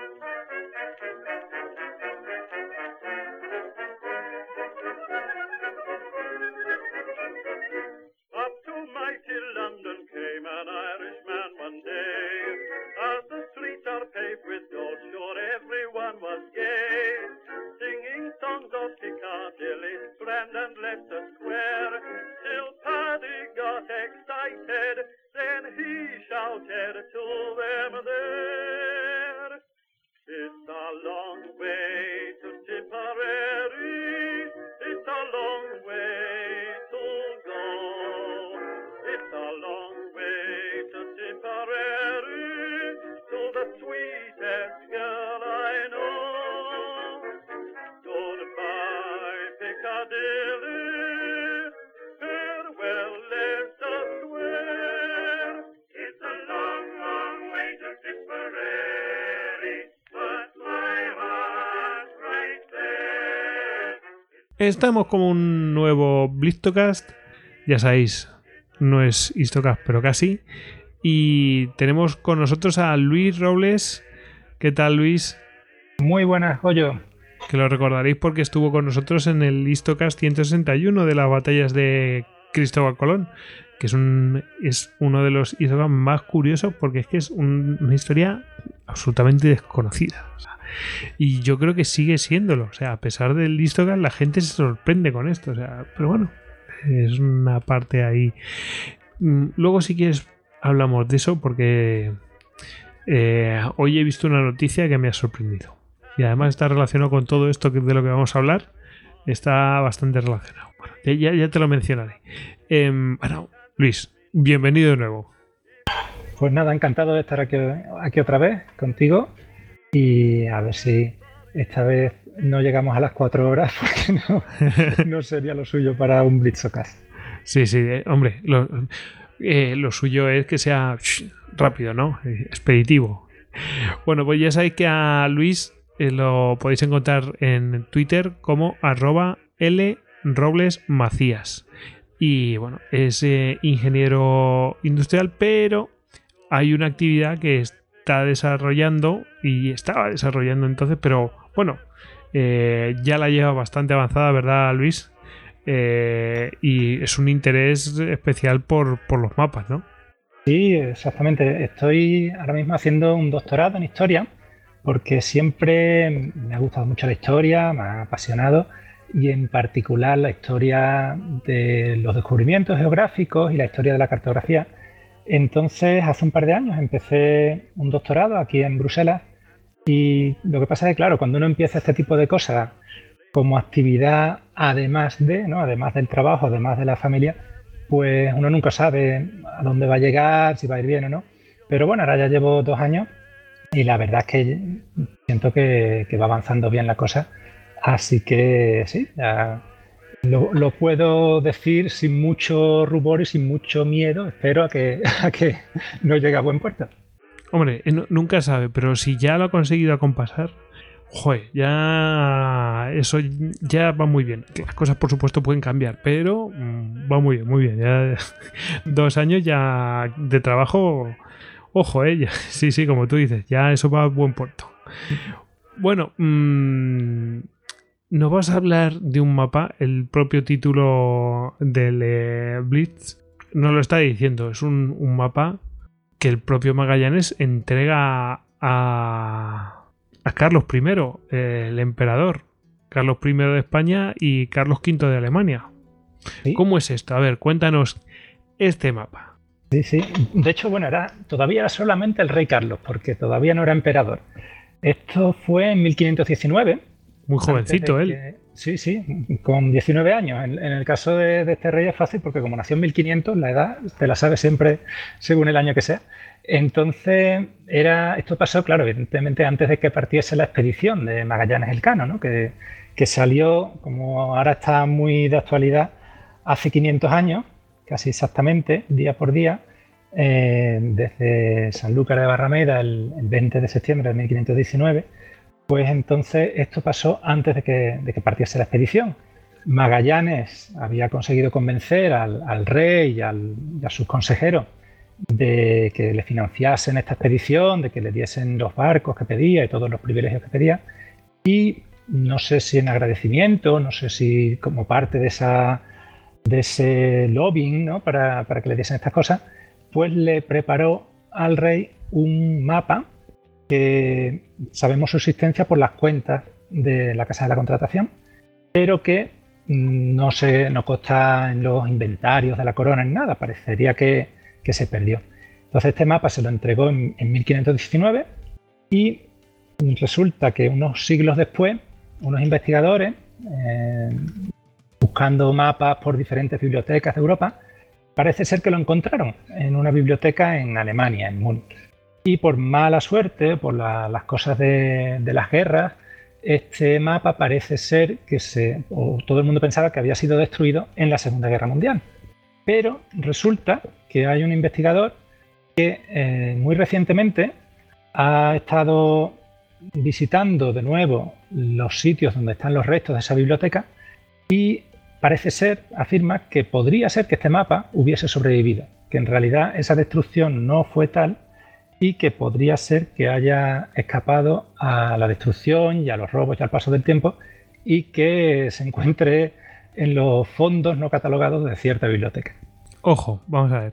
Thank you. Estamos como un nuevo Blistocast. Ya sabéis, no es Histocast, pero casi. Y tenemos con nosotros a Luis Robles. ¿Qué tal, Luis? Muy buenas, Joyo. Que lo recordaréis porque estuvo con nosotros en el Histocast 161 de las batallas de Cristóbal Colón, que es, un, es uno de los Histocast más curiosos porque es que es una historia absolutamente desconocida. Y yo creo que sigue siéndolo. O sea, a pesar del Listogan, la gente se sorprende con esto. O sea, pero bueno, es una parte ahí. Mm, luego, si quieres, hablamos de eso porque eh, hoy he visto una noticia que me ha sorprendido. Y además está relacionado con todo esto de lo que vamos a hablar. Está bastante relacionado. Ya, ya te lo mencionaré. Em, bueno, Luis, bienvenido de nuevo. Pues nada, encantado de estar aquí, aquí otra vez contigo y a ver si esta vez no llegamos a las cuatro horas porque no, sería lo suyo para un Blitzocast. Sí, sí, eh, hombre, eh, lo, suyo es que sea rápido, ¿no? Eh, expeditivo. Bueno, pues ya sabéis que a Luis lo podéis encontrar en Twitter como arroba L Robles Macías. Y bueno, es ingeniero industrial, pero hay una actividad que es desarrollando y estaba desarrollando entonces, pero bueno, eh, ya la lleva bastante avanzada, ¿verdad, Luis? Eh, y es un interés especial por, los mapas, ¿no? Sí, exactamente. Estoy ahora mismo haciendo un doctorado en historia porque siempre me ha gustado mucho la historia, me ha apasionado y en particular la historia de los descubrimientos geográficos y la historia de la cartografía entonces, hace un par de años empecé un doctorado aquí en Bruselas y lo que pasa es que, claro, cuando uno empieza este tipo de cosas como actividad, además de, ¿no? además del trabajo, además de la familia, pues uno nunca sabe a dónde va a llegar, si va a ir bien o no. Pero bueno, ahora ya llevo dos años y la verdad es que siento que, que va avanzando bien la cosa. Así que sí, ya lo, puedo decir sin mucho rubor y sin mucho miedo. Espero a que, que no llegue a buen puerto. Hombre, eh, nunca sabe, pero si ya lo ha conseguido acompasar, joder, ya eso ya va muy bien. Las cosas, por supuesto, pueden cambiar, pero mm, va muy bien, muy bien. Ya, dos años ya de trabajo, ojo, eh, sí, sí, como tú dices, ya eso va a buen puerto. Bueno, mmm, nos vas a hablar de un mapa, el propio título del eh, Blitz no lo está diciendo, es un, mapa que el propio Magallanes entrega a, a Carlos I, el emperador, Carlos I de España y Carlos V de Alemania. ¿Cómo es esto? A ver, cuéntanos este mapa. Sí, sí. De hecho, bueno, era, todavía era solamente el rey Carlos, porque todavía no era emperador. Esto fue en 1519 muy jovencito él. sí, sí, con 19 años. En, el caso de, este rey es fácil porque como nació en 1500, la edad te la sabe siempre según el año que sea. Entonces, era, esto pasó, claro, evidentemente antes de que partiese la expedición de Magallanes Elcano, ¿no? que, que salió, como ahora está muy de actualidad, hace 500 años, casi exactamente, día por día, eh, desde Sanlúcar de Barrameda el, el 20 de septiembre de 1519 pues entonces esto pasó antes de que, partiese la expedición. Magallanes había conseguido convencer al, rey y, a sus consejeros de que le financiasen esta expedición, de que le diesen los barcos que pedía y todos los privilegios que pedía. Y no sé si en agradecimiento, no sé si como parte de, ese lobbying ¿no? para, para que le diesen estas cosas, pues le preparó al rey un mapa que sabemos su existencia por las cuentas de la Casa de la Contratación, pero que no, se, no consta en los inventarios de la corona en nada, parecería que, se perdió. Entonces este mapa se lo entregó en, 1519 y resulta que unos siglos después, unos investigadores, eh, buscando mapas por diferentes bibliotecas de Europa, parece ser que lo encontraron en una biblioteca en Alemania, en Múnich. Y por mala suerte, por las cosas de, las guerras, este mapa parece ser que se, o todo el mundo pensaba que había sido destruido en la Segunda Guerra Mundial. Pero resulta que hay un investigador que eh, muy recientemente ha estado visitando de nuevo los sitios donde están los restos de esa biblioteca y parece ser, afirma, que podría ser que este mapa hubiese sobrevivido, que en realidad esa destrucción no fue tal y que podría ser que haya escapado a la destrucción y a los robos y al paso del tiempo y que se encuentre en los fondos no catalogados de cierta biblioteca. Ojo, vamos a ver.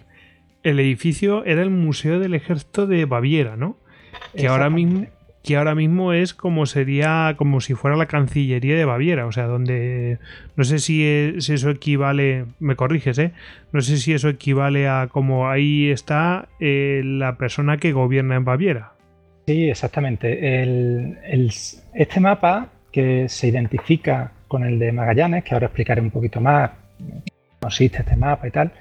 El edificio era el Museo del Ejército de Baviera, ¿no? Que ahora mismo que ahora mismo es como sería como si fuera la Cancillería de Baviera, o sea, donde no sé si, eso equivale, me corriges, ¿eh? No sé si eso equivale a como ahí está eh, la persona que gobierna en Baviera. Sí, exactamente. este mapa que se identifica con el de Magallanes, que ahora explicaré un poquito más, consiste este mapa y tal,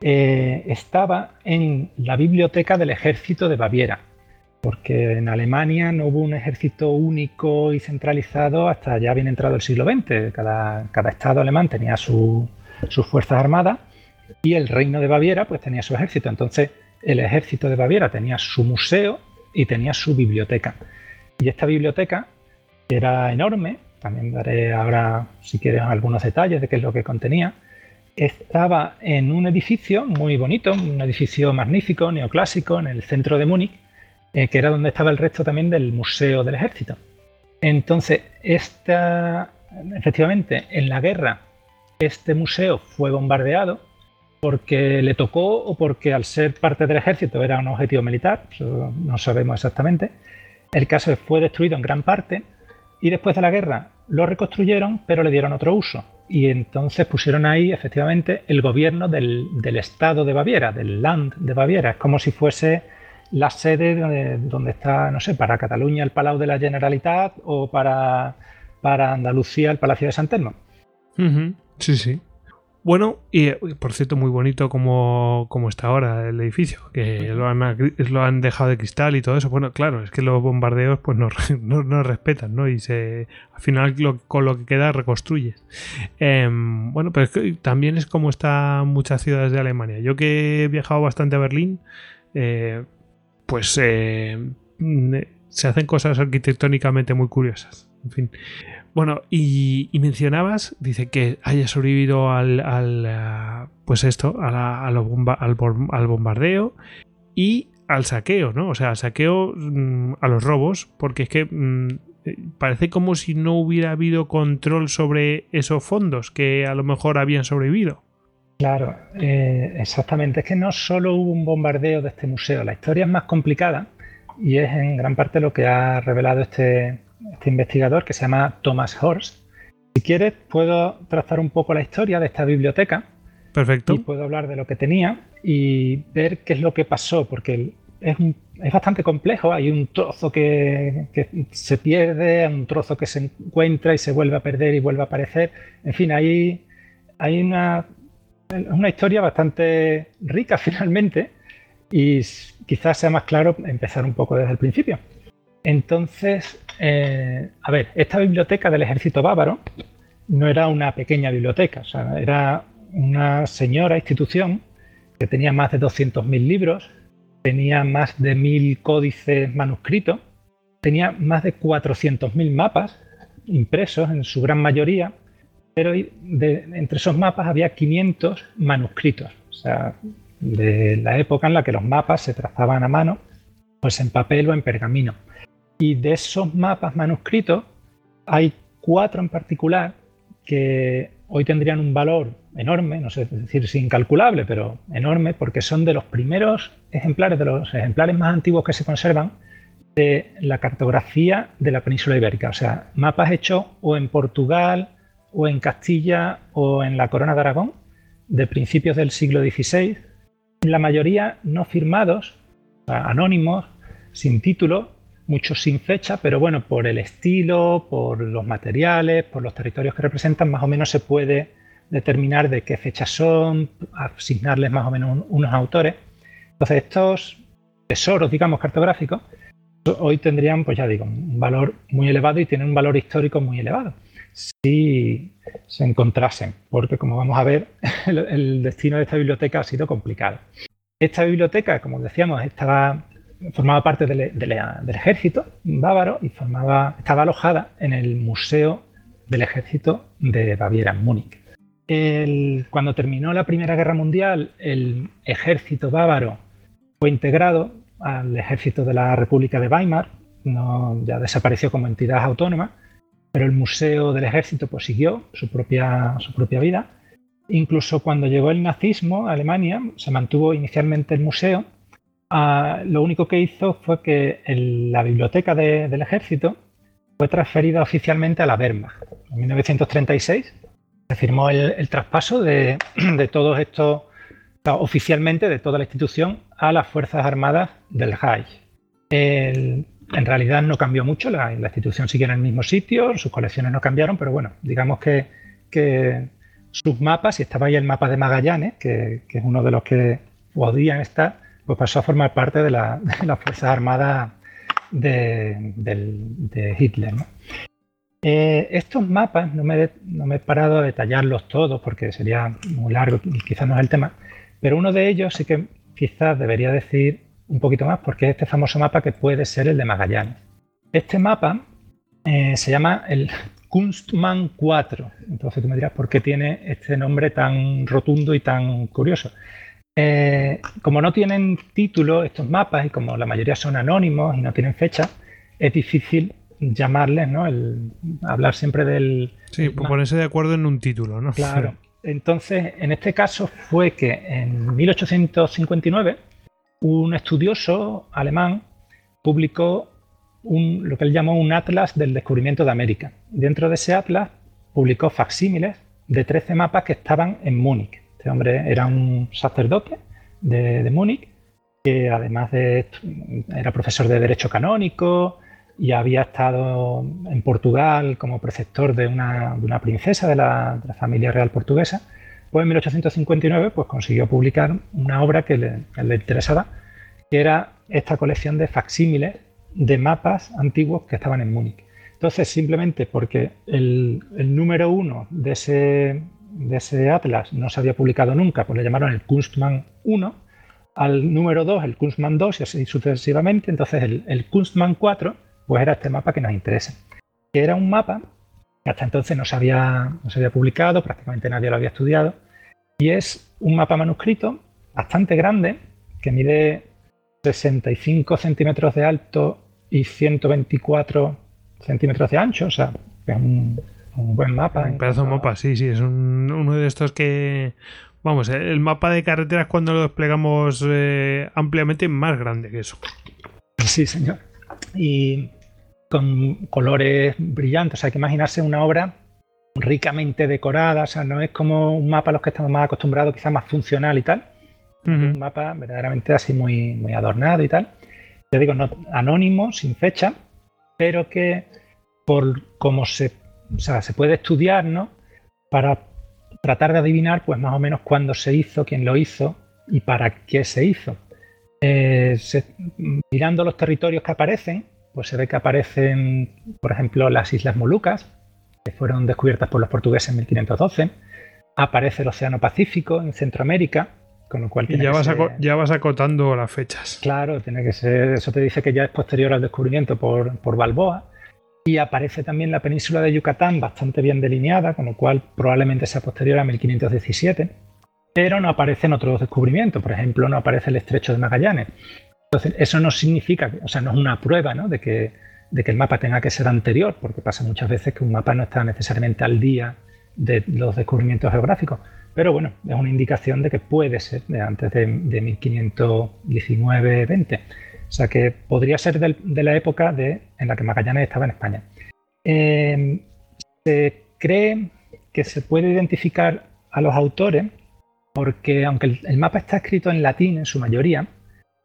eh, estaba en la biblioteca del ejército de Baviera porque en Alemania no hubo un ejército único y centralizado hasta ya bien entrado el siglo XX. Cada, estado alemán tenía sus fuerzas armadas y el reino de Baviera pues tenía su ejército. Entonces el ejército de Baviera tenía su museo y tenía su biblioteca. Y esta biblioteca era enorme, también daré ahora si quieres algunos detalles de qué es lo que contenía, estaba en un edificio muy bonito, un edificio magnífico, neoclásico, en el centro de Múnich, eh, que era donde estaba el resto también del Museo del Ejército. Entonces, esta, efectivamente, en la guerra, este museo fue bombardeado porque le tocó o porque al ser parte del ejército era un objetivo militar, no sabemos exactamente. El caso fue destruido en gran parte y después de la guerra lo reconstruyeron, pero le dieron otro uso. Y entonces pusieron ahí efectivamente el gobierno del, del estado de Baviera, del Land de Baviera. Como si fuese la sede donde, está, no sé, para Cataluña el Palau de la Generalitat o para, para Andalucía el Palacio de San Telmo. Sí, sí. Bueno, y por cierto, muy bonito como, está ahora el edificio, que lo han, lo han, dejado de cristal y todo eso. Bueno, claro, es que los bombardeos pues no, no, respetan, ¿no? Y se, al final con lo que queda reconstruye. Em, bueno, pero también es como están muchas ciudades de Alemania. Yo que he viajado bastante a Berlín, eh, pues eh, se hacen cosas arquitectónicamente muy curiosas. En fin. Bueno, y, mencionabas, dice que haya sobrevivido al, al pues esto, a al, bombardeo y al saqueo, ¿no? O sea, al saqueo mm, a los robos, porque es que mm, parece como si no hubiera habido control sobre esos fondos que a lo mejor habían sobrevivido. Claro, eh, exactamente. Es que no solo hubo un bombardeo de este museo, la historia es más complicada y es en gran parte lo que ha revelado este, este investigador que se llama Thomas Horst. Si quieres, puedo trazar un poco la historia de esta biblioteca. Perfecto. Y puedo hablar de lo que tenía y ver qué es lo que pasó, porque es, es bastante complejo. Hay un trozo que, que, se pierde, un trozo que se encuentra y se vuelve a perder y vuelve a aparecer. En fin, hay, hay una es una historia bastante rica finalmente y quizás sea más claro empezar un poco desde el principio. Entonces, eh, a ver, esta biblioteca del ejército bávaro no era una pequeña biblioteca, era una señora institución que tenía más de 200.000 libros, tenía más de 1.000 códices manuscritos, tenía más de 400.000 mapas impresos en su gran mayoría pero entre esos mapas había 500 manuscritos. O sea, de la época en la que los mapas se trazaban a mano, pues en papel o en pergamino. Y de esos mapas manuscritos hay cuatro en particular que hoy tendrían un valor enorme, no sé decir si incalculable, pero enorme, porque son de los primeros ejemplares, de los ejemplares más antiguos que se conservan de la cartografía de la península ibérica. O sea, mapas hechos o en Portugal, o en Castilla, o en la Corona de Aragón, de principios del siglo XVI, la mayoría no firmados, anónimos, sin título, muchos sin fecha, pero bueno, por el estilo, por los materiales, por los territorios que representan, más o menos se puede determinar de qué fechas son, asignarles más o menos unos autores. Entonces, estos tesoros, digamos, cartográficos, hoy tendrían, pues ya digo, un valor muy elevado y tienen un valor histórico muy elevado si se encontrasen, porque como vamos a ver, el, destino de esta biblioteca ha sido complicado. Esta biblioteca, como decíamos, estaba, formaba parte del, ejército bávaro y estaba alojada en el Museo del Ejército de Baviera, en Múnich. cuando terminó la Primera Guerra Mundial, el ejército bávaro fue integrado al ejército de la República de Weimar, ya desapareció como entidad autónoma, pero el Museo del Ejército pues, siguió su propia, su propia vida. Incluso cuando llegó el nazismo a Alemania, se mantuvo inicialmente el museo. Ah, lo único que hizo fue que la biblioteca del ejército fue transferida oficialmente a la Wehrmacht. En 1936 se firmó el, traspaso de, de todos estos, oficialmente de toda la institución a las Fuerzas Armadas del Reich. En realidad no cambió mucho, la, institución sigue en el mismo sitio, sus colecciones no cambiaron, pero bueno, digamos que, sus mapas, y estaba ahí el mapa de Magallanes, que, es uno de los que podían estar, pues pasó a formar parte de, las Fuerzas Armadas de, Hitler. Eh, estos mapas, no me, no me he parado a detallarlos todos porque sería muy largo y quizás no es el tema, pero uno de ellos sí que quizás debería decir un poquito más porque es este famoso mapa que puede ser el de Magallanes. Este mapa eh, se llama el Kunstmann 4. Entonces tú me dirás por qué tiene este nombre tan rotundo y tan curioso. Eh, como no tienen título estos mapas y como la mayoría son anónimos y no tienen fecha, es difícil llamarles, ¿no? El, hablar siempre del... Sí, ponerse de acuerdo en un título, ¿no? Claro. Entonces, en este caso fue que en 1859 un estudioso alemán publicó lo que él llamó un atlas del descubrimiento de América. Dentro de ese atlas publicó facsímiles de 13 mapas que estaban en Múnich. Este hombre era un sacerdote de, Múnich que además de era profesor de Derecho Canónico y había estado en Portugal como preceptor de una, princesa de la, familia real portuguesa en 1859 pues, consiguió publicar una obra que le, interesaba, que era esta colección de facsímiles de mapas antiguos que estaban en Múnich. Entonces, simplemente porque el, número uno de ese, de ese, atlas no se había publicado nunca, pues le llamaron el Kunstmann 1, al número 2 el Kunstmann 2 y así sucesivamente. Entonces, el, el Kunstmann 4 pues era este mapa que nos interesa, que era un mapa que hasta entonces no se había, no se había publicado, prácticamente nadie lo había estudiado, y es un mapa manuscrito bastante grande que mide 65 centímetros de alto y 124 centímetros de ancho, o sea, es un, buen mapa. Un pedazo de mapa, sí, sí, es uno de estos que, vamos, el mapa de carreteras cuando lo desplegamos eh, ampliamente es más grande que eso. Sí, señor. Y con colores brillantes, hay que imaginarse una obra ricamente decorada, o sea, no es como un mapa a los que estamos más acostumbrados, quizás más funcional y tal. Un mapa verdaderamente así muy, muy adornado y tal. Ya digo, no, anónimo, sin fecha, pero que por cómo se, se puede estudiar, ¿no? Para tratar de adivinar, pues más o menos cuándo se hizo, quién lo hizo y para qué se hizo. Eh, mirando los territorios que aparecen, pues se ve que aparecen, por ejemplo, las Islas Molucas, que fueron descubiertas por los portugueses en 1512. Aparece el Océano Pacífico en Centroamérica, con lo cual... ya, vas ya vas acotando las fechas. Claro, tiene que ser... Eso te dice que ya es posterior al descubrimiento por, por Balboa. Y aparece también la península de Yucatán bastante bien delineada, con lo cual probablemente sea posterior a 1517. pero no aparecen otros descubrimientos. Por ejemplo, no aparece el estrecho de Magallanes. Entonces, eso no significa, o sea, no es una prueba de, que, de que el mapa tenga que ser anterior, porque pasa muchas veces que un mapa no está necesariamente al día de los descubrimientos geográficos. Pero bueno, es una indicación de que puede ser de antes de, 1519-20. O sea que podría ser de la época de, en la que Magallanes estaba en España. Em, se cree que se puede identificar a los autores porque aunque el, mapa está escrito en latín en su mayoría,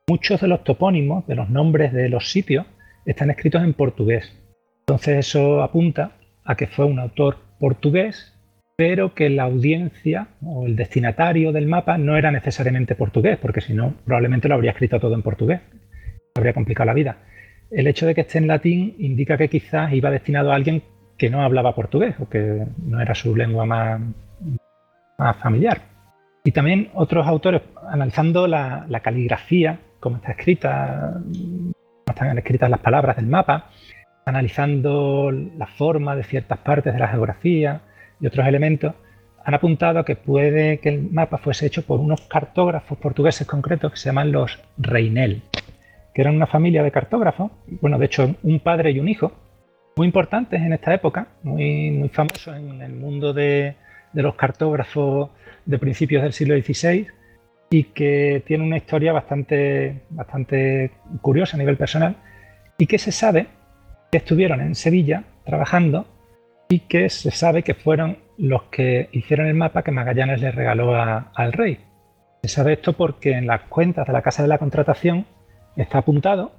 muchos de los topónimos, de los nombres de los sitios, están escritos en portugués. Entonces eso apunta a que fue un autor portugués, pero que la audiencia o el destinatario del mapa no era necesariamente portugués, porque si no, probablemente lo habría escrito todo en portugués. Habría complicado la vida. El hecho de que esté en latín indica que quizás iba destinado a alguien que no hablaba portugués o que no era su lengua más, familiar. Y también otros autores analizando la, caligrafía, cómo está escrita, están escritas las palabras del mapa, analizando la forma de ciertas partes de la geografía y otros elementos, han apuntado a que puede que el mapa fuese hecho por unos cartógrafos portugueses concretos que se llaman los Reinel, que eran una familia de cartógrafos, bueno, de hecho un padre y un hijo, muy importantes en esta época, muy, muy famosos en el mundo de, de los cartógrafos de principios del siglo XVI y que tiene una historia bastante, bastante curiosa a nivel personal y que se sabe que estuvieron en Sevilla trabajando y que se sabe que fueron los que hicieron el mapa que Magallanes le regaló al rey. Se sabe esto porque en las cuentas de la Casa de la Contratación está apuntado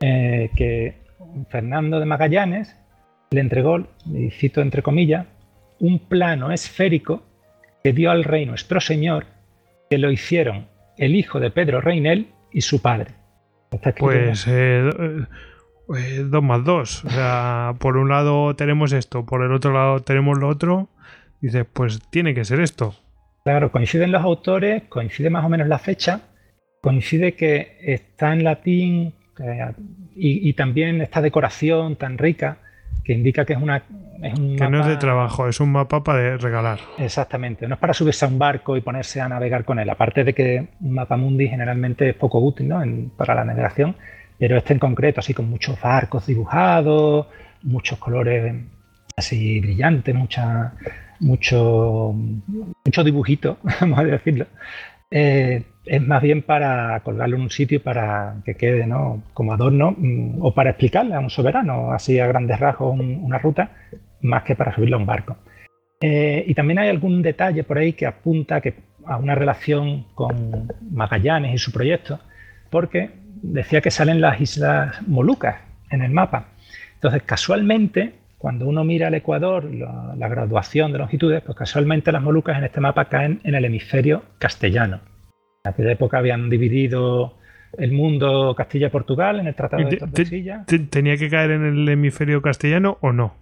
eh, que Fernando de Magallanes le entregó, y cito entre comillas, un plano esférico que dio al rey nuestro Señor, que lo hicieron el hijo de Pedro Reinel y su padre. Pues eh, eh, dos más dos. O sea, por un lado tenemos esto, por el otro lado tenemos lo otro. Dices, pues tiene que ser esto. Claro, coinciden los autores, coincide más o menos la fecha, coincide que está en latín y, y, también esta decoración tan rica que indica que es una... que no es de trabajo, es un mapa para regalar. Exactamente, no es para subirse a un barco y ponerse a navegar con él, aparte de que un mapa mundi generalmente es poco útil ¿no? para la navegación, pero este en concreto, así con muchos barcos dibujados, muchos colores así brillantes, mucha, mucho, mucho dibujito, vamos a decirlo. Eh, es más bien para colgarlo en un sitio para que quede ¿no? como adorno mm, o para explicarle a un soberano, así a grandes rasgos, una ruta, más que para subirlo a un barco. Eh, y también hay algún detalle por ahí que apunta que, a una relación con Magallanes y su proyecto, porque decía que salen las islas Molucas en el mapa. Entonces, casualmente, cuando uno mira el Ecuador, la, la graduación de longitudes, pues casualmente las Molucas en este mapa caen en el hemisferio castellano. En aquella época habían dividido el mundo Castilla-Portugal en el Tratado de Tordesillas. ¿Tenía que caer en el hemisferio castellano o no?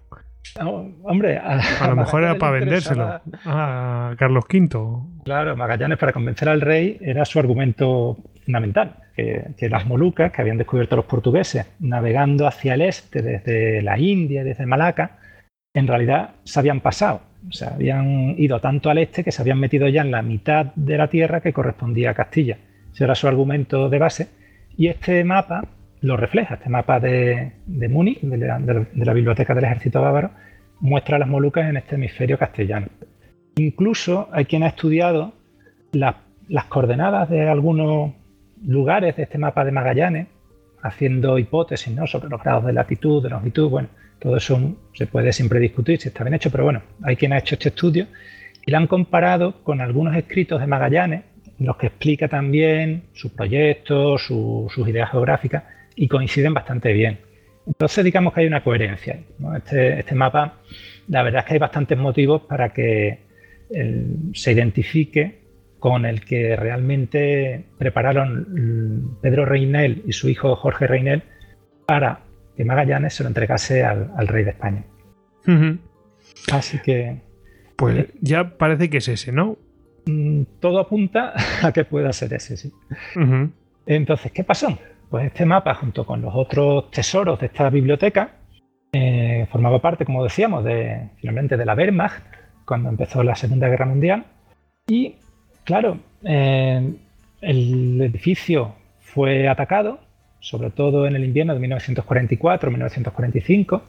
hombre, a, lo mejor era para vendérselo a Carlos V. Claro, Magallanes para convencer al rey era su argumento fundamental, que, las Molucas que habían descubierto los portugueses navegando hacia el este desde la India, desde Malaca, en realidad se habían pasado se habían ido tanto al este que se habían metido ya en la mitad de la tierra que correspondía a Castilla. Ese era su argumento de base. Y este mapa lo refleja. Este mapa de, de Múnich, de la, Biblioteca del Ejército Bávaro, muestra las Molucas en este hemisferio castellano. Incluso hay quien ha estudiado las coordenadas de algunos lugares de este mapa de Magallanes, haciendo hipótesis ¿no? sobre los grados de latitud, de longitud. Bueno, todo eso se puede siempre discutir si está bien hecho, pero bueno, hay quien ha hecho este estudio y lo han comparado con algunos escritos de Magallanes, en los que explica también su proyecto, sus ideas geográficas, y coinciden bastante bien. Entonces, digamos que hay una coherencia. Este, este, mapa, la verdad es que hay bastantes motivos para que se identifique con el que realmente prepararon Pedro Reinel y su hijo Jorge Reinel para que Magallanes se lo entregase al, rey de España. Así que... Pues eh, ya parece que es ese, ¿no? Mm, todo apunta a que pueda ser ese, sí. Entonces, ¿qué pasó? Pues este mapa, junto con los otros tesoros de esta biblioteca, eh, formaba parte, como decíamos, de, finalmente de la Wehrmacht, cuando empezó la Segunda Guerra Mundial, y Claro, eh, el edificio fue atacado, sobre todo en el invierno de 1944-1945.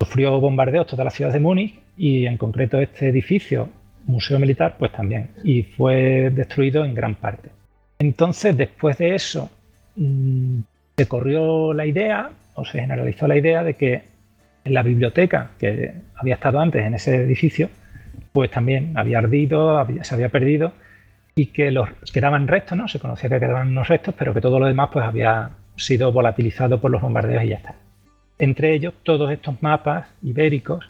Sufrió bombardeos toda la ciudad de Múnich y en concreto este edificio, Museo Militar, pues también, y fue destruido en gran parte. Entonces, después de eso, mm, se corrió la idea, o se generalizó la idea de que la biblioteca que había estado antes en ese edificio, pues también había ardido, se había perdido y que los quedaban restos, ¿no? Se conocía que quedaban unos restos, pero que todo lo demás pues había sido volatilizado por los bombardeos y ya está. Entre ellos todos estos mapas ibéricos,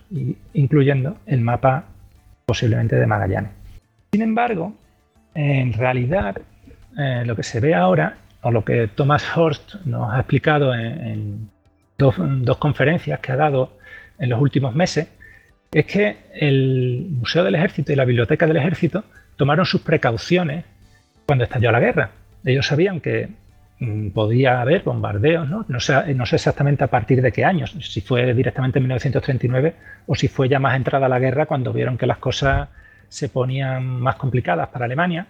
incluyendo el mapa posiblemente de Magallanes. Sin embargo, en realidad eh, lo que se ve ahora, o lo que Thomas Horst nos ha explicado en, dos, dos conferencias que ha dado en los últimos meses, es que el Museo del Ejército y la Biblioteca del Ejército tomaron sus precauciones cuando estalló la guerra. Ellos sabían que mm, podía haber bombardeos, ¿no? Sé exactamente a partir de qué años, si fue directamente en 1939 o si fue ya más entrada la guerra cuando vieron que las cosas se ponían más complicadas para Alemania,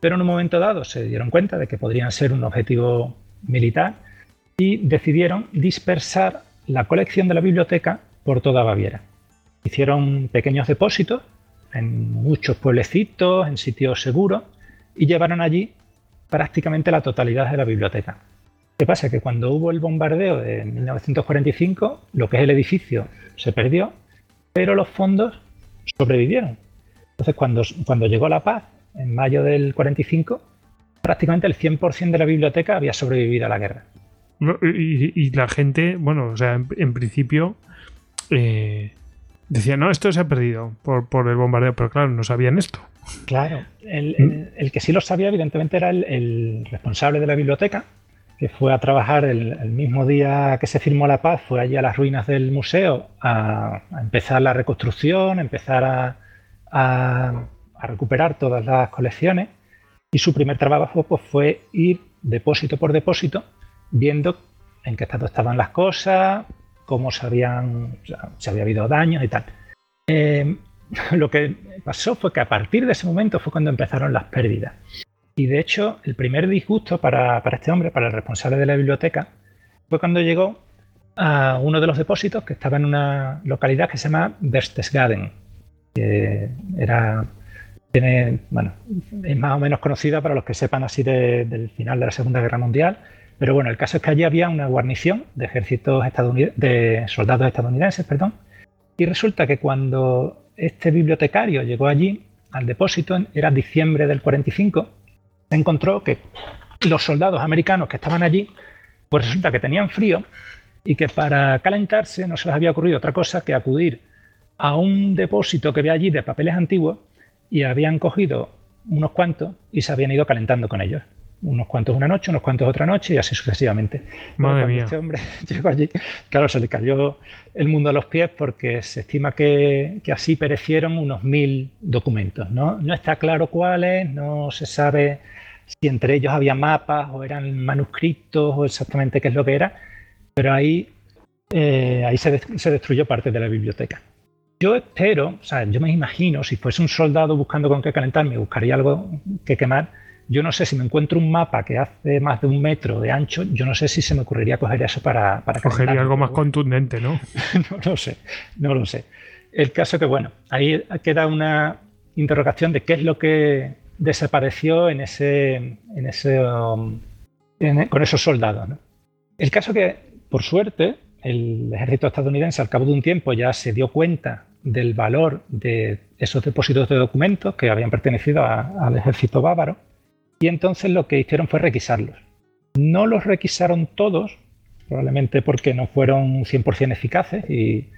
pero en un momento dado se dieron cuenta de que podrían ser un objetivo militar y decidieron dispersar la colección de la biblioteca por toda Baviera. Hicieron pequeños depósitos en muchos pueblecitos, en sitios seguros, y llevaron allí prácticamente la totalidad de la biblioteca. ¿Qué pasa? Que cuando hubo el bombardeo de 1945, lo que es el edificio se perdió, pero los fondos sobrevivieron. Entonces, cuando, cuando llegó la paz, en mayo del 45, prácticamente el 100% de la biblioteca había sobrevivido a la guerra. Y, la gente, bueno, o sea, en, principio, eh, Decía, no, esto se ha perdido por, el bombardeo, pero claro, no sabían esto. Claro, el, que sí lo sabía, evidentemente, era el, responsable de la biblioteca, que fue a trabajar el, mismo día que se firmó la paz, fue allí a las ruinas del museo a, empezar la reconstrucción, a empezar a, a, recuperar todas las colecciones. Y su primer trabajo pues, fue ir depósito por depósito, viendo en qué estado estaban las cosas, cómo se habían, se había habido daños y tal. Eh, lo que pasó fue que a partir de ese momento fue cuando empezaron las pérdidas. Y de hecho, el primer disgusto para, este hombre, para el responsable de la biblioteca, fue cuando llegó a uno de los depósitos que estaba en una localidad que se llama Berchtesgaden, que era, tiene, bueno, es más o menos conocida para los que sepan así del final de la Segunda Guerra Mundial pero bueno, el caso es que allí había una guarnición de ejércitos estadounidenses, de soldados estadounidenses, perdón, y resulta que cuando este bibliotecario llegó allí al depósito, era diciembre del 45, se encontró que los soldados americanos que estaban allí, pues resulta que tenían frío y que para calentarse no se les había ocurrido otra cosa que acudir a un depósito que había allí de papeles antiguos y habían cogido unos cuantos y se habían ido calentando con ellos unos cuantos una noche, unos cuantos otra noche y así sucesivamente. Madre mía. Este hombre llegó allí, claro, se le cayó el mundo a los pies porque se estima que, así perecieron unos mil documentos. ¿no? no está claro cuáles, no se sabe si entre ellos había mapas o eran manuscritos o exactamente qué es lo que era, pero ahí, eh, ahí se, se destruyó parte de la biblioteca. Yo espero, o sea, yo me imagino, si fuese un soldado buscando con qué calentarme, buscaría algo que quemar, yo no sé si me encuentro un mapa que hace más de un metro de ancho, yo no sé si se me ocurriría coger eso para... para Cogería algo más contundente, ¿no? no lo sé, no lo sé. El caso que, bueno, ahí queda una interrogación de qué es lo que desapareció en ese, en ese, con esos soldados. El caso que, por suerte, el ejército estadounidense al cabo de un tiempo ya se dio cuenta del valor de esos depósitos de documentos que habían pertenecido al ejército bávaro y entonces lo que hicieron fue requisarlos. No los requisaron todos, probablemente porque no fueron 100% eficaces y,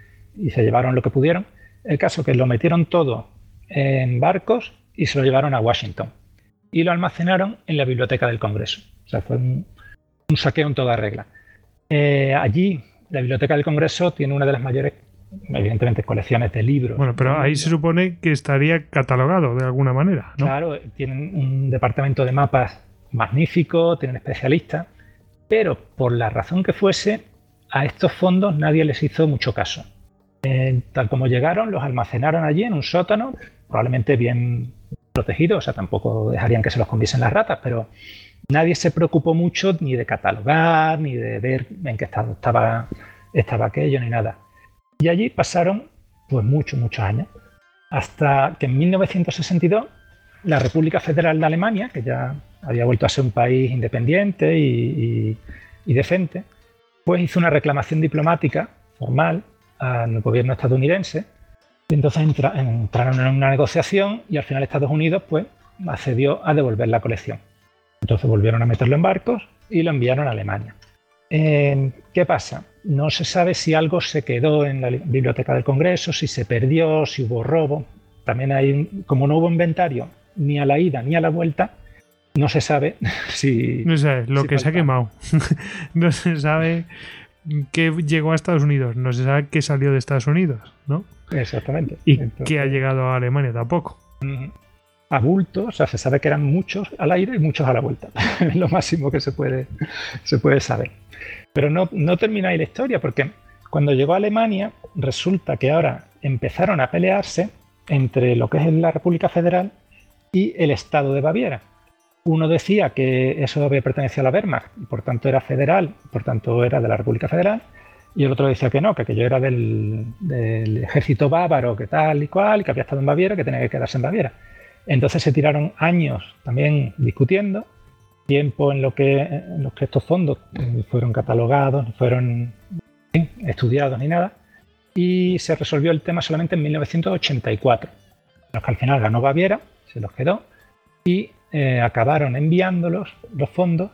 se llevaron lo que pudieron. El caso que lo metieron todo en barcos y se lo llevaron a Washington. Y lo almacenaron en la biblioteca del Congreso. O sea, fue un, saqueo en toda regla. Eh, allí, la biblioteca del Congreso tiene una de las mayores evidentemente colecciones de libros. Bueno, pero ahí se supone que estaría catalogado de alguna manera. ¿no? Claro, tienen un departamento de mapas magnífico, tienen especialistas, pero por la razón que fuese, a estos fondos nadie les hizo mucho caso. Eh, tal como llegaron, los almacenaron allí en un sótano, probablemente bien protegidos, o sea, tampoco dejarían que se los comiesen las ratas, pero nadie se preocupó mucho ni de catalogar, ni de ver en qué estado estaba, estaba aquello, ni nada. Y allí pasaron pues muchos, muchos años, hasta que en 1962 la República Federal de Alemania, que ya había vuelto a ser un país independiente y, decente, pues hizo una reclamación diplomática formal al gobierno estadounidense. Y entonces entraron en una negociación y al final Estados Unidos pues accedió a devolver la colección. Entonces volvieron a meterlo en barcos y lo enviaron a Alemania. Eh, ¿Qué pasa? No se sabe si algo se quedó en la biblioteca del Congreso, si se perdió, si hubo robo. También hay, como no hubo inventario ni a la ida ni a la vuelta, no se sabe si. No sé, lo que se ha quemado. no se sabe qué llegó a Estados Unidos, no se sabe qué salió de Estados Unidos, ¿no? Exactamente. Y qué ha llegado a Alemania tampoco. A bulto, o sea, se sabe que eran muchos al aire y muchos a la vuelta. es lo máximo que se puede, se puede saber. Pero no, no termina ahí la historia, porque cuando llegó a Alemania, resulta que ahora empezaron a pelearse entre lo que es la República Federal y el Estado de Baviera. Uno decía que eso había pertenecido a la Wehrmacht y por tanto era federal, por tanto era de la República Federal, y el otro decía que no, que aquello era del, del ejército bávaro, que tal y cual, que había estado en Baviera, que tenía que quedarse en Baviera. Entonces se tiraron años también discutiendo tiempo en los que estos fondos fueron catalogados, fueron estudiados ni nada, y se resolvió el tema solamente en 1984, los que al final ganó Baviera, se los quedó, y eh, acabaron enviándolos, los fondos,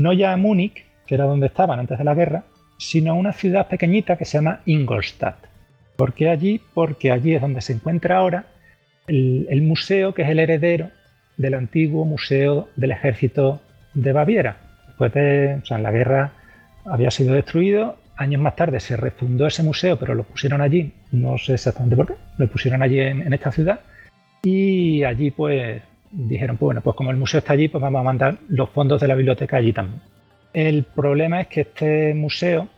no ya a Múnich, que era donde estaban antes de la guerra, sino a una ciudad pequeñita que se llama Ingolstadt. ¿Por qué allí? Porque allí es donde se encuentra ahora el museo que es el heredero del antiguo Museo del Ejército de Baviera. Después de, la guerra había sido destruido, años más tarde se refundó ese museo, pero lo pusieron allí, no sé exactamente por qué, lo pusieron allí en, esta ciudad y allí pues dijeron, pues bueno, pues como el museo está allí, pues vamos a mandar los fondos de la biblioteca allí también. El problema es que este museo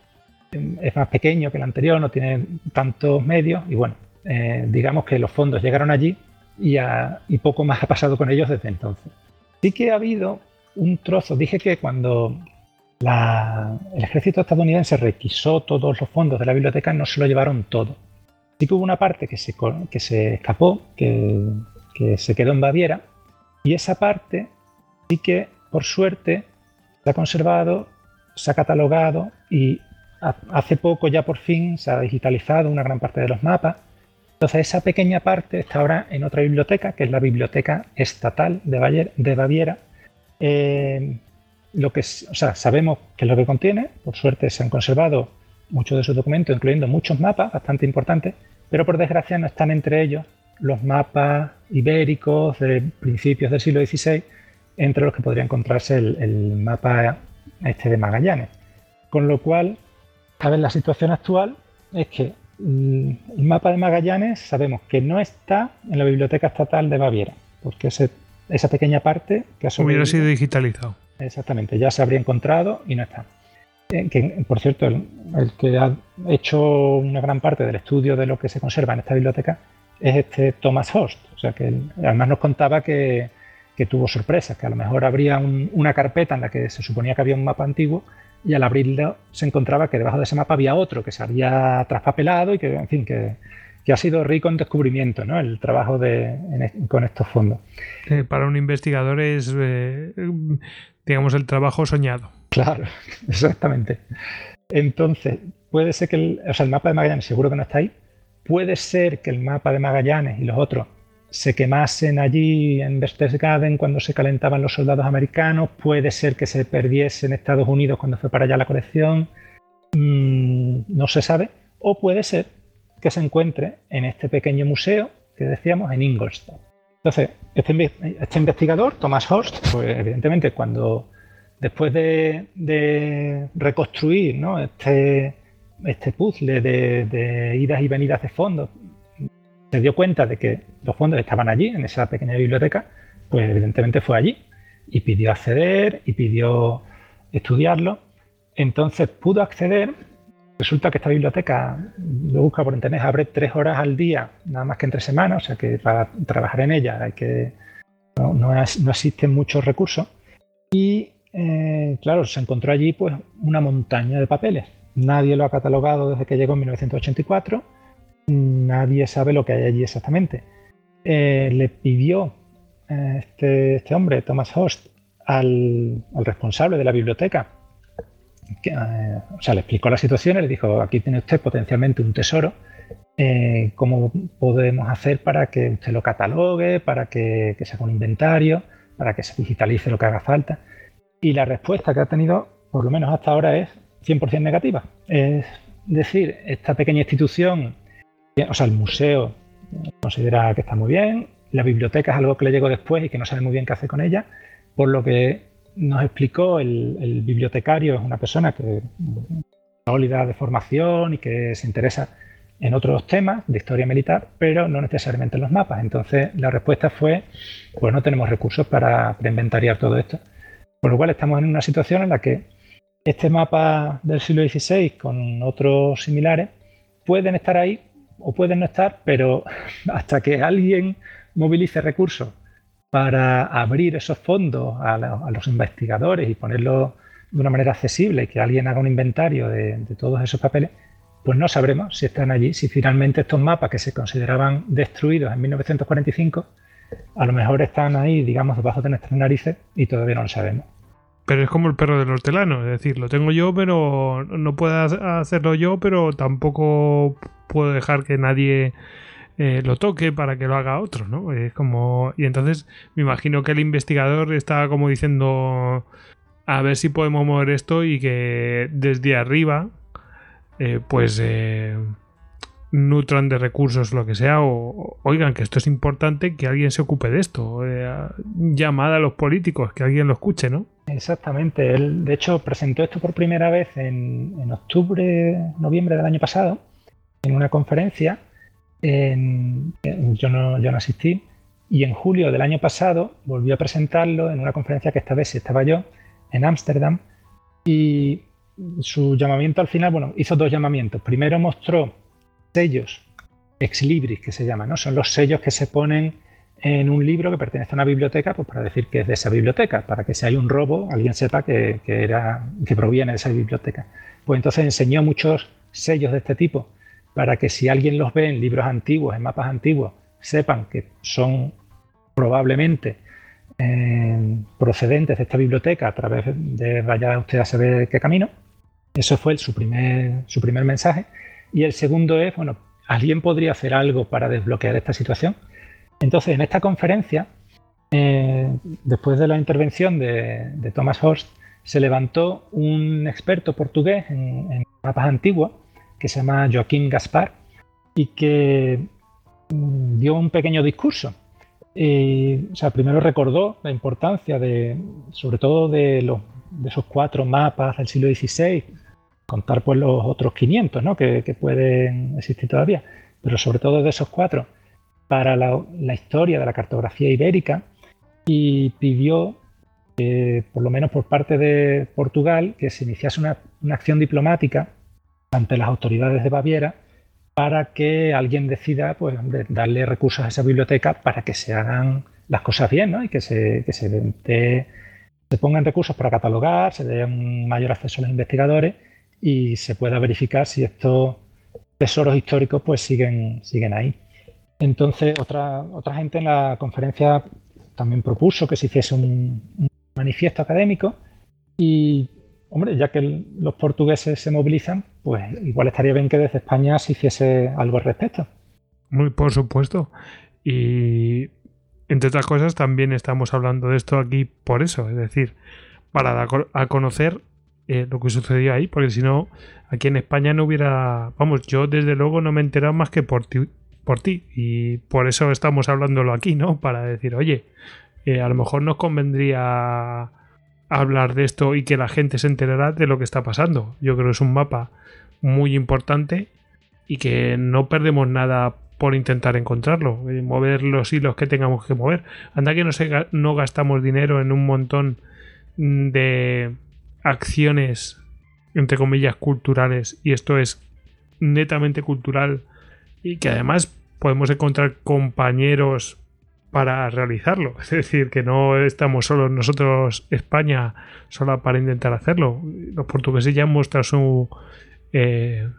em, es más pequeño que el anterior, no tiene tantos medios y bueno, eh, digamos que los fondos llegaron allí y, poco más ha pasado con ellos desde entonces. Sí que ha habido un trozo, dije que cuando el ejército estadounidense requisó todos los fondos de la biblioteca no se lo llevaron todo. Sí que hubo una parte que se, escapó, que, que se quedó en Baviera, y esa parte sí que, por suerte, se ha conservado, se ha catalogado y hace poco ya por fin se ha digitalizado una gran parte de los mapas entonces, esa pequeña parte está ahora en otra biblioteca, que es la Biblioteca Estatal de Baviera. Eh, lo que sabemos qué es lo que contiene, por suerte se han conservado muchos de sus documentos, incluyendo muchos mapas bastante importantes, pero por desgracia no están entre ellos los mapas ibéricos de principios del siglo XVI, entre los que podría encontrarse el, el mapa este de Magallanes. Con lo cual, a ver, la situación actual es que el mapa de Magallanes sabemos que no está en la Biblioteca Estatal de Baviera, porque esa pequeña parte que ha hubiera sido digitalizado. Exactamente, ya se habría encontrado y no está. Eh, que, por cierto, el, que ha hecho una gran parte del estudio de lo que se conserva en esta biblioteca es este Thomas Host. O sea que además nos contaba que, tuvo sorpresas, que a lo mejor habría una carpeta en la que se suponía que había un mapa antiguo y al abrirlo se encontraba que debajo de ese mapa había otro que se había traspapelado y que, en fin, que, ha sido rico en descubrimiento, ¿no? El trabajo de, con estos fondos. para un investigador es, eh, digamos, el trabajo soñado. Claro, exactamente. Entonces, puede ser que el, o sea, el mapa de Magallanes seguro que no está ahí. Puede ser que el mapa de Magallanes y los otros se quemasen allí en Berchtesgaden cuando se calentaban los soldados americanos, puede ser que se perdiese en Estados Unidos cuando fue para allá la colección, mm, no se sabe, o puede ser que se encuentre en este pequeño museo que decíamos en Ingolstadt. Entonces, este, este investigador, Thomas Horst, pues evidentemente cuando después de, reconstruir este, este puzzle de, de, idas y venidas de fondos, se dio cuenta de que los fondos estaban allí, en esa pequeña biblioteca, pues evidentemente fue allí y pidió acceder y pidió estudiarlo. Entonces pudo acceder. Resulta que esta biblioteca, lo busca por internet, abre tres horas al día, nada más que entre semanas, o sea que para trabajar en ella hay que, no, existen muchos recursos. Y eh, claro, se encontró allí pues una montaña de papeles. Nadie lo ha catalogado desde que llegó en 1984. Nadie sabe lo que hay allí exactamente. Eh, le pidió eh, este, este, hombre, Thomas Host, al, responsable de la biblioteca, o sea, le explicó la situación y le dijo, aquí tiene usted potencialmente un tesoro, ¿cómo podemos hacer para que usted lo catalogue, para que, que se haga un inventario, para que se digitalice lo que haga falta? Y la respuesta que ha tenido, por lo menos hasta ahora, es 100% negativa. Es decir, esta pequeña institución, o sea, el museo considera que está muy bien, la biblioteca es algo que le llegó después y que no sabe muy bien qué hacer con ella, por lo que nos explicó el, bibliotecario, es una persona que sólida de formación y que se interesa en otros temas de historia militar, pero no necesariamente en los mapas. Entonces la respuesta fue, pues no tenemos recursos para inventariar todo esto. Con lo cual estamos en una situación en la que este mapa del siglo XVI con otros similares pueden estar ahí o pueden no estar, pero hasta que alguien movilice recursos para abrir esos fondos a, los investigadores y ponerlos de una manera accesible que alguien haga un inventario de, de todos esos papeles, pues no sabremos si están allí, si finalmente estos mapas que se consideraban destruidos en 1945, a lo mejor están ahí, digamos, debajo de nuestras narices y todavía no lo sabemos. Pero es como el perro del hortelano, es decir, lo tengo yo, pero no puedo hacerlo yo, pero tampoco puedo dejar que nadie eh, lo toque para que lo haga otro, ¿no? Es como. Y entonces me imagino que el investigador está como diciendo. A ver si podemos mover esto y que desde arriba. Eh, pues. Eh, nutran de recursos, lo que sea, o oigan que esto es importante, que alguien se ocupe de esto. Eh, llamada a los políticos, que alguien lo escuche, ¿no? Exactamente. Él, de hecho, presentó esto por primera vez en, octubre, noviembre del año pasado, en una conferencia. yo, no, yo no asistí. Y en julio del año pasado volvió a presentarlo en una conferencia que esta vez estaba yo, en Ámsterdam. Y su llamamiento al final, bueno, hizo dos llamamientos. Primero mostró sellos ex libris que se llaman, ¿no? Son los sellos que se ponen en un libro que pertenece a una biblioteca, pues para decir que es de esa biblioteca, para que si hay un robo, alguien sepa que, era, que proviene de esa biblioteca. Pues entonces enseñó muchos sellos de este tipo, para que si alguien los ve en libros antiguos, en mapas antiguos, sepan que son probablemente eh, procedentes de esta biblioteca a través de vaya usted a saber qué camino. Eso fue su, primer, su primer mensaje. Y el segundo es, bueno, ¿alguien podría hacer algo para desbloquear esta situación? Entonces, en esta conferencia, eh, después de la intervención de, Thomas Horst, se levantó un experto portugués en, mapas antiguos que se llama Joaquín Gaspar y que mm, dio un pequeño discurso. o sea, primero recordó la importancia de, sobre todo de esos cuatro mapas del siglo XVI, contar pues los otros 500 ¿no? que, pueden existir todavía, pero sobre todo de esos cuatro, para la, historia de la cartografía ibérica y pidió, por lo menos por parte de Portugal, que se iniciase una, acción diplomática ante las autoridades de Baviera para que alguien decida pues, darle recursos a esa biblioteca para que se hagan las cosas bien ¿no? y que se, que se, se pongan recursos para catalogar, se dé un mayor acceso a los investigadores y se pueda verificar si estos tesoros históricos pues siguen, siguen ahí. Entonces, otra, otra gente en la conferencia también propuso que se hiciese un, manifiesto académico y, hombre, ya que los portugueses se movilizan, pues igual estaría bien que desde España se hiciese algo al respecto. Muy por supuesto. Y entre otras cosas, también estamos hablando de esto aquí por eso, es decir, para dar a conocer eh, lo que sucedió ahí, porque si no, aquí en España no hubiera. Vamos, yo desde luego no me he enterado más que por ti, por ti y por eso estamos hablándolo aquí, ¿no? Para decir, oye, eh, a lo mejor nos convendría hablar de esto y que la gente se enterara de lo que está pasando. Yo creo que es un mapa muy importante y que no perdemos nada por intentar encontrarlo, eh, mover los hilos que tengamos que mover. Anda que no, se, no gastamos dinero en un montón de acciones, entre comillas, culturales, y esto es netamente cultural, y que además podemos encontrar compañeros para realizarlo. Es decir, que no estamos solos nosotros, España, sola para intentar hacerlo. Los portugueses ya han mostrado su, eh,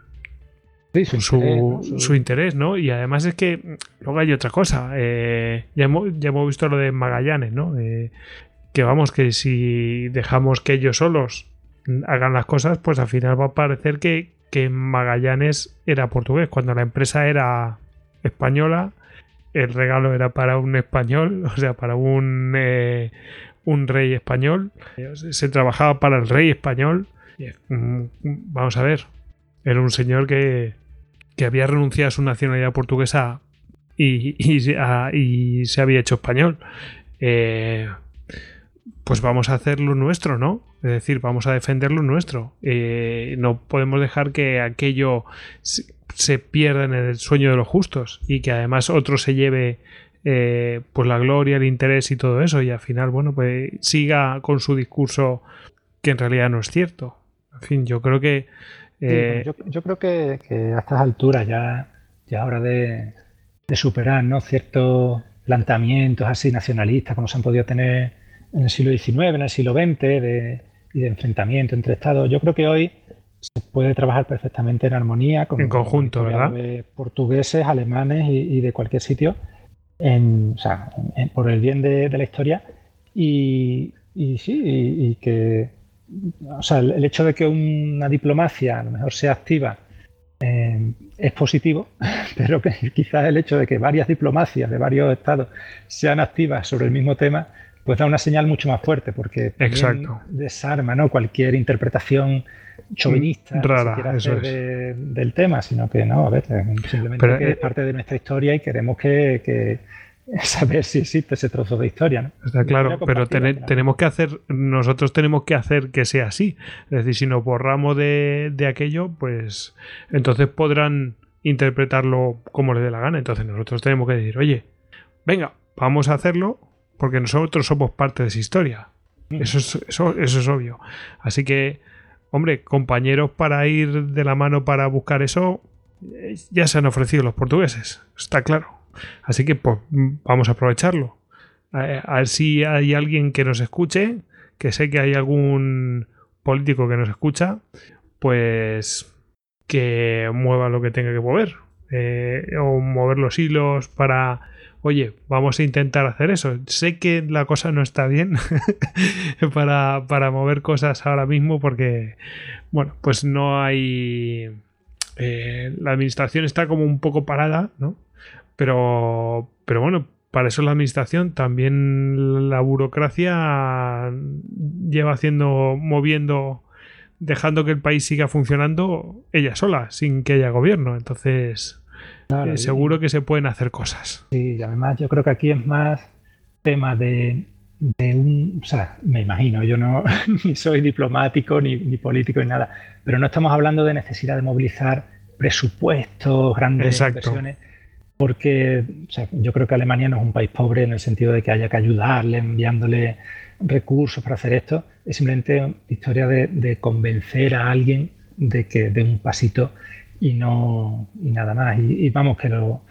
su, interés, ¿no? Y además es que luego hay otra cosa. Eh, ya, hemos, ya, hemos, visto lo de Magallanes, ¿no? Eh, que vamos, que si dejamos que ellos solos hagan las cosas, pues al final va a parecer que, que Magallanes era portugués, cuando la empresa era española, el regalo era para un español, o sea, para un, eh, un rey español, se trabajaba para el rey español. Mm, vamos a ver, era un señor que, que había renunciado a su nacionalidad portuguesa y, y, se había hecho español. Eh, pues vamos a hacer lo nuestro, ¿no? Es decir, vamos a defender lo nuestro. Eh, no podemos dejar que aquello se, pierda en el sueño de los justos y que además otro se lleve eh, pues la gloria, el interés y todo eso y al final, bueno, pues siga con su discurso que en realidad no es cierto. En fin, yo creo que eh, yo, creo que, a estas alturas ya, ya hora de, superar ¿no? ciertos planteamientos así nacionalistas como se han podido tener en el siglo XIX, en el siglo XX, de, y de enfrentamiento entre estados. Yo creo que hoy se puede trabajar perfectamente en armonía con, en conjunto, ¿verdad? portugueses, alemanes y, de cualquier sitio, en, por el bien de, la historia. Y, sí, y que o sea, el, hecho de que una diplomacia a lo mejor sea activa eh, es positivo, pero que quizás el hecho de que varias diplomacias de varios estados sean activas sobre el mismo tema, pues da una señal mucho más fuerte, porque desarma ¿no? cualquier interpretación chauvinista Rara, del tema, sino que no, a ver, simplemente que es parte de nuestra historia y queremos que saber si existe ese trozo de historia. ¿no? Está claro, pero tenemos que hacer, nosotros tenemos que hacer que sea así. Es decir, si nos borramos de, aquello, pues entonces podrán interpretarlo como les dé la gana. Entonces nosotros tenemos que decir, oye, venga, vamos a hacerlo porque nosotros somos parte de esa historia. Mm. Eso es, eso, eso es obvio. Así que, hombre, compañeros para ir de la mano para buscar eso, eh, ya se han ofrecido los portugueses, está claro. Así que pues vamos a aprovecharlo. A, ver si hay alguien que nos escuche, que sé que hay algún político que nos escucha, pues que mueva lo que tenga que mover. Eh, o mover los hilos para, oye, vamos a intentar hacer eso. Sé que la cosa no está bien para, para, mover cosas ahora mismo porque, bueno, pues no hay... Eh, la administración está como un poco parada, ¿no? Pero, pero bueno, para eso la administración, también la burocracia lleva haciendo, moviendo, dejando que el país siga funcionando ella sola, sin que haya gobierno. Entonces, eh, seguro que se pueden hacer cosas. Sí, y además yo creo que aquí es más tema de, un, o sea, me imagino, yo no ni soy diplomático ni, ni, político ni nada, pero no estamos hablando de necesidad de movilizar presupuestos, grandes inversiones porque yo creo que Alemania no es un país pobre en el sentido de que haya que ayudarle enviándole recursos para hacer esto. Es simplemente historia de, convencer a alguien de que dé un pasito y no y nada más. Y, vamos, que lo,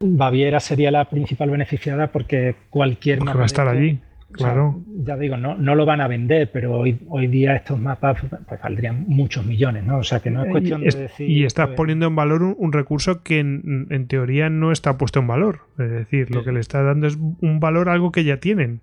Baviera sería la principal beneficiada porque cualquier... Porque va a estar allí. Claro. ya digo, no, no lo van a vender, pero hoy, hoy día estos mapas pues, valdrían muchos millones, ¿no? O sea que no es cuestión de decir. Y estás pues, poniendo en valor un, recurso que en, teoría no está puesto en valor. Es decir, lo que le está dando es un valor a algo que ya tienen.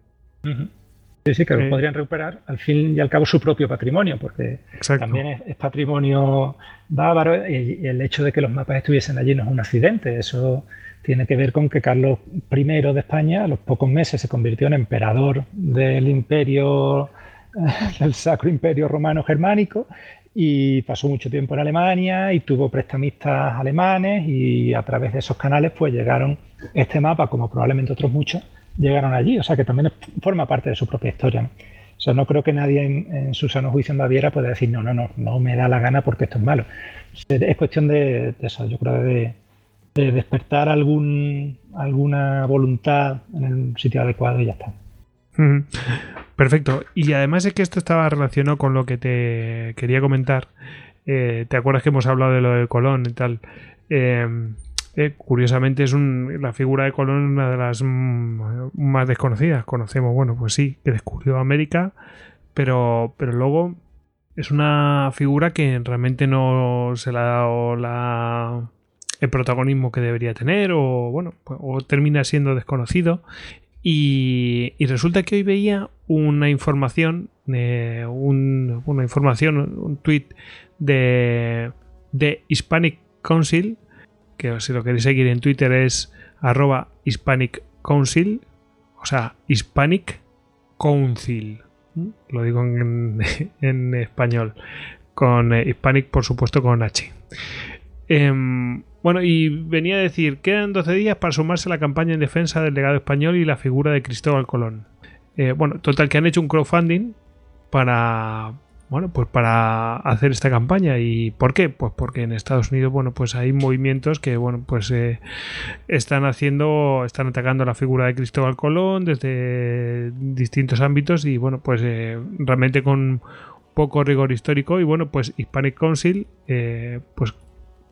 Sí, sí, que eh. podrían recuperar al fin y al cabo su propio patrimonio, porque también es, patrimonio bávaro y, el hecho de que los mapas estuviesen allí no es un accidente. Eso tiene que ver con que Carlos I de España a los pocos meses se convirtió en emperador del imperio, del Sacro Imperio Romano Germánico y pasó mucho tiempo en Alemania y tuvo prestamistas alemanes y a través de esos canales pues llegaron este mapa, como probablemente otros muchos, llegaron allí, o sea que también forma parte de su propia historia. O sea, no creo que nadie en, su sano juicio en Baviera pueda decir, no, no, no, no me da la gana porque esto es malo. Es cuestión de, eso, yo creo, de, de despertar algún, alguna voluntad en el sitio adecuado y ya está. Perfecto. Y además es que esto estaba relacionado con lo que te quería comentar. Eh, ¿Te acuerdas que hemos hablado de lo de Colón y tal? Eh, Eh, curiosamente es la figura de Colón una de las más desconocidas. Conocemos, bueno, pues sí, que descubrió América, pero, pero luego es una figura que realmente no se le ha dado la, el protagonismo que debería tener o bueno, pues, o termina siendo desconocido. Y, resulta que hoy veía una información, eh, una información, un tweet de, de Hispanic Council, que si lo queréis seguir en Twitter es arroba Hispanic Council, o sea, Hispanic Council, lo digo en, español, con eh, Hispanic por supuesto con H. Em, bueno, y venía a decir, quedan 12 días para sumarse a la campaña en defensa del legado español y la figura de Cristóbal Colón. Eh, bueno, total que han hecho un crowdfunding para, bueno, pues para hacer esta campaña. ¿Y por qué? Pues porque en Estados Unidos, bueno, pues hay movimientos que, bueno, pues eh, están haciendo, están atacando la figura de Cristóbal Colón desde distintos ámbitos y, bueno, pues eh, realmente con poco rigor histórico y, bueno, pues Hispanic Council, eh, pues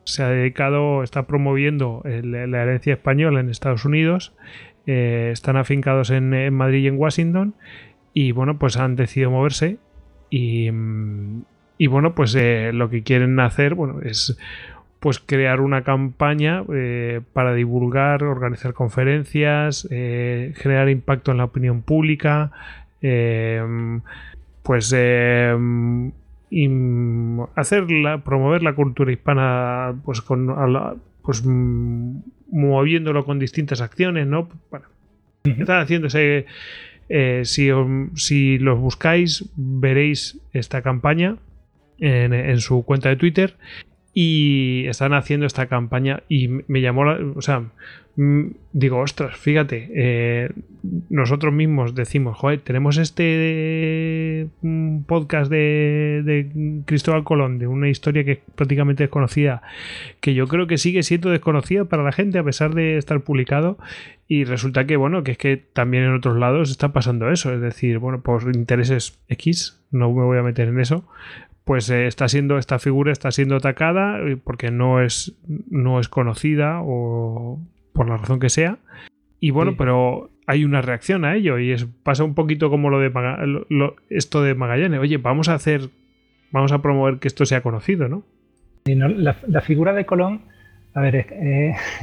se ha dedicado, está promoviendo la herencia española en Estados Unidos, están afincados en, en Madrid y en Washington y, bueno, pues han decidido moverse y, bueno, pues eh, lo que quieren hacer bueno, es pues crear una campaña eh, para divulgar, organizar conferencias, eh, generar impacto en la opinión pública, pues hacerla, promover la cultura hispana, pues con pues moviéndolo con distintas acciones, ¿no? Bueno, están haciéndose eh, si, los buscáis, veréis esta campaña en, su cuenta de Twitter y están haciendo esta campaña y me llamó la, o sea digo ostras fíjate eh, nosotros mismos decimos joder tenemos este mm, podcast de, de, Cristóbal Colón de una historia que es prácticamente desconocida que yo creo que sigue siendo desconocida para la gente a pesar de estar publicado y resulta que bueno que es que también en otros lados está pasando eso. Es decir bueno por intereses X no me voy a meter en eso pues eh, está siendo, esta figura está siendo atacada eh, porque no es, no es conocida o por la razón que sea. Y bueno, pero hay una reacción a ello y es, pasa un poquito como lo de esto de Magallanes. Oye, vamos a hacer, vamos a promover que esto sea conocido, ¿no? la, figura de Colón, a ver, es,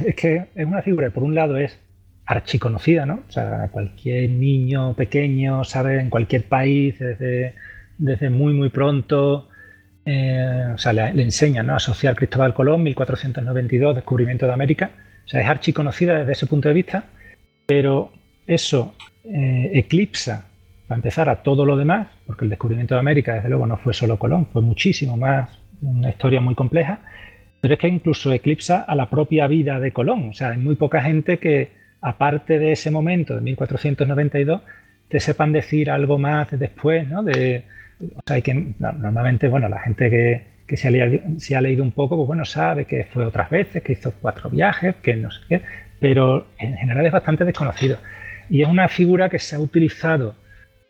es, que es una figura, por un lado es archiconocida, ¿no? O sea, cualquier niño pequeño sabe en cualquier país desde, desde muy, muy pronto eh, o sea, le, enseñan a asociar Cristóbal Colón, 1492, descubrimiento de América. O sea, es archiconocida desde ese punto de vista, pero eso eh, eclipsa, para empezar, a todo lo demás, porque el descubrimiento de América, desde luego, no fue solo Colón, fue muchísimo más, una historia muy compleja, pero es que incluso eclipsa a la propia vida de Colón. O sea, hay muy poca gente que, aparte de ese momento, de 1492, te sepan decir algo más después, ¿no? De, o sea, hay que, normalmente, bueno, la gente que, se, ha leído, un poco, pues bueno, sabe que fue otras veces, que hizo cuatro viajes, que no sé qué, pero en general es bastante desconocido. Y es una figura que se ha utilizado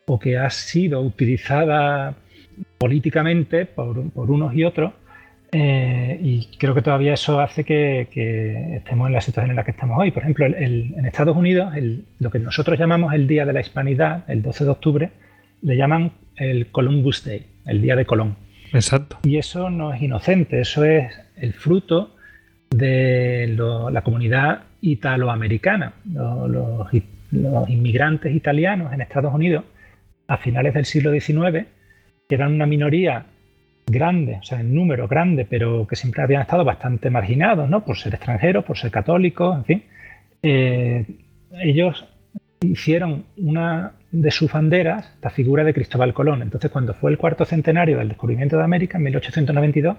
o que ha sido utilizada políticamente por, unos y otros, eh, y creo que todavía eso hace que, estemos en la situación en la que estamos hoy. Por ejemplo, en Estados Unidos, lo que nosotros llamamos el Día de la Hispanidad, el 12 de octubre, le llaman el Columbus Day, el Día de Colón. Exacto. Y eso no es inocente, eso es el fruto de la comunidad italoamericana. Los, inmigrantes italianos en Estados Unidos a finales del siglo XIX, que eran una minoría grande, o sea, en número grande, pero que siempre habían estado bastante marginados, ¿no? Por ser extranjeros, por ser católicos, en fin. Eh, ellos hicieron una de sus banderas la figura de Cristóbal Colón. Entonces, cuando fue el cuarto centenario del descubrimiento de América, en 1892,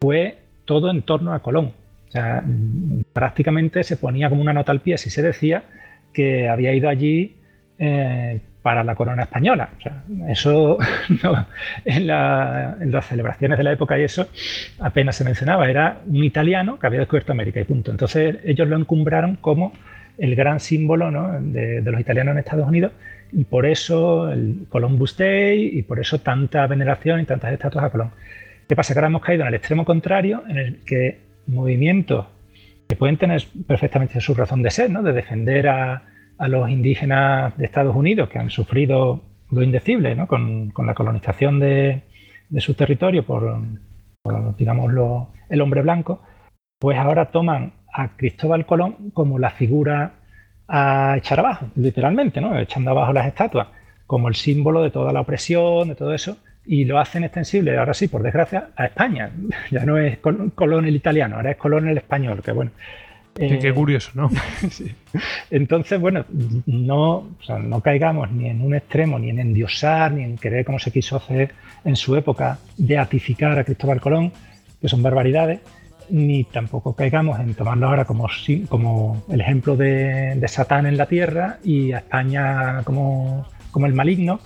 fue todo en torno a Colón. O sea, prácticamente se ponía como una nota al pie si se decía que había ido allí eh, para la corona española. Eso en, las celebraciones de la época y eso apenas se mencionaba. Era un italiano que había descubierto América y punto. Entonces ellos lo encumbraron como el gran símbolo de, los italianos en Estados Unidos y por eso el Columbus Day y por eso tanta veneración y tantas estatuas a Colón. ¿Qué pasa? Que ahora hemos caído en el extremo contrario, en el que movimientos que pueden tener perfectamente su razón de ser, ¿no? de defender a, los indígenas de Estados Unidos que han sufrido lo indecible con, la colonización de, su territorio por, digamos, el hombre blanco, pues ahora toman a Cristóbal Colón como la figura a echar abajo, literalmente, ¿no? echando abajo las estatuas, como el símbolo de toda la opresión, de todo eso, y lo hacen extensible, ahora sí, por desgracia, a España. Ya no es Colón el italiano, ahora es Colón el español, que bueno. qué eh, curioso, ¿no? Entonces, bueno, no, no caigamos ni en un extremo, ni en endiosar, ni en querer, como se quiso hacer en su época, beatificar a Cristóbal Colón, que son barbaridades, ni tampoco caigamos en tomarlo ahora como, como el ejemplo de, Satán en la tierra y a España como, como el maligno.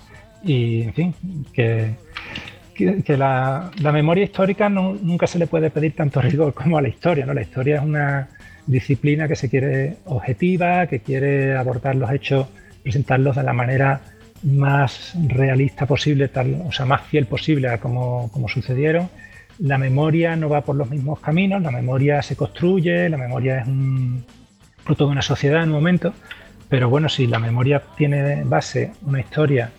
Y, en fin, que, que, la, memoria histórica nunca se le puede pedir tanto rigor como a la historia. ¿no? La historia es una disciplina que se quiere objetiva, que quiere abordar los hechos, presentarlos de la manera más realista posible, tal, o sea, más fiel posible a como, como sucedieron. La memoria no va por los mismos caminos, la memoria se construye, la memoria es un fruto de una sociedad en un momento, pero bueno, si la memoria tiene base una historia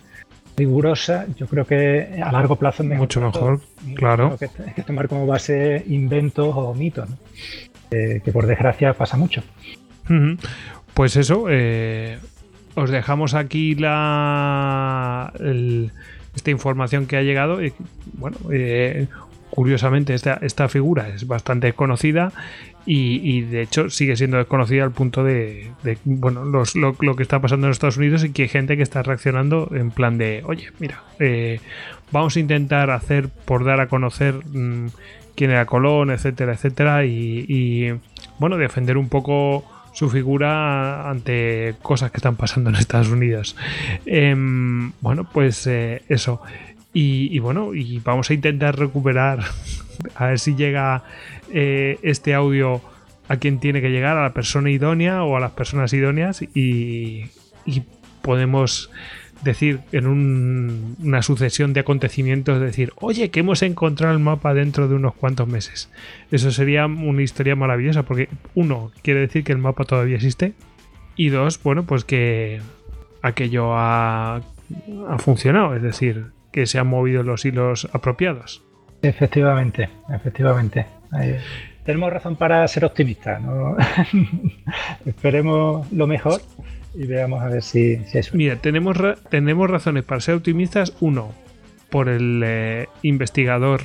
rigurosa, yo creo que a largo plazo es Mucho mejor, claro. Que, que, tomar como base inventos o mitos, que por desgracia pasa mucho. Pues eso, eh, os dejamos aquí la esta información que ha llegado. Y, bueno, eh, curiosamente esta, esta figura es bastante conocida y, de hecho sigue siendo desconocida al punto de, bueno lo, que está pasando en Estados Unidos y que hay gente que está reaccionando en plan de oye mira eh, vamos a intentar hacer por dar a conocer mm, quién era Colón etcétera etcétera y, bueno defender un poco su figura ante cosas que están pasando en Estados Unidos. Em, bueno pues eh, eso y, bueno, y vamos a intentar recuperar, a ver si llega eh, este audio a quien tiene que llegar, a la persona idónea o a las personas idóneas y, podemos decir en una sucesión de acontecimientos, decir, oye, que hemos encontrado el mapa dentro de unos cuantos meses. Eso sería una historia maravillosa porque uno, quiere decir que el mapa todavía existe y dos, bueno, pues que aquello ha funcionado, es decir, que se han movido los hilos apropiados. Efectivamente, efectivamente. tenemos razón para ser optimistas. Esperemos lo mejor y veamos a ver si, si eso. Mira, tenemos, tenemos razones para ser optimistas. Uno, por el eh, investigador,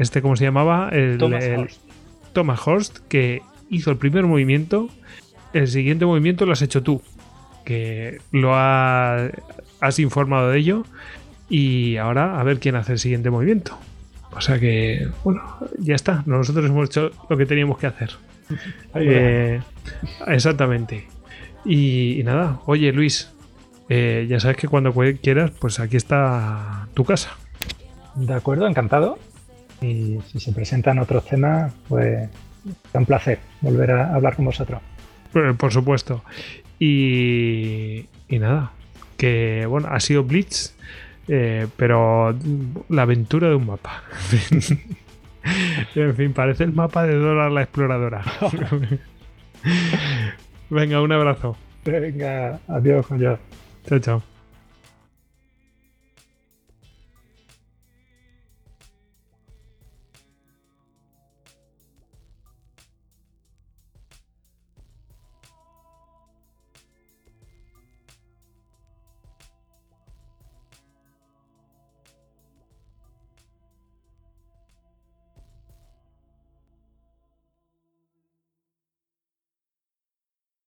este, ¿cómo se llamaba? El, Thomas, Horst. Thomas Horst, que hizo el primer movimiento. El siguiente movimiento lo has hecho tú, que lo has informado de ello y ahora a ver quién hace el siguiente movimiento. O sea que, bueno, ya está. Nosotros hemos hecho lo que teníamos que hacer. Eh, exactamente. Y, nada, oye Luis, eh, ya sabes que cuando quieras, pues aquí está tu casa. De acuerdo, encantado. Y si se presentan otros temas, pues es un placer volver a hablar con vosotros. Pues, por supuesto. Y, y nada, que bueno, ha sido Blitz eh, pero la aventura de un mapa. en fin, parece el mapa de Dora la exploradora. Venga, un abrazo. Venga, adiós, Chao, chao.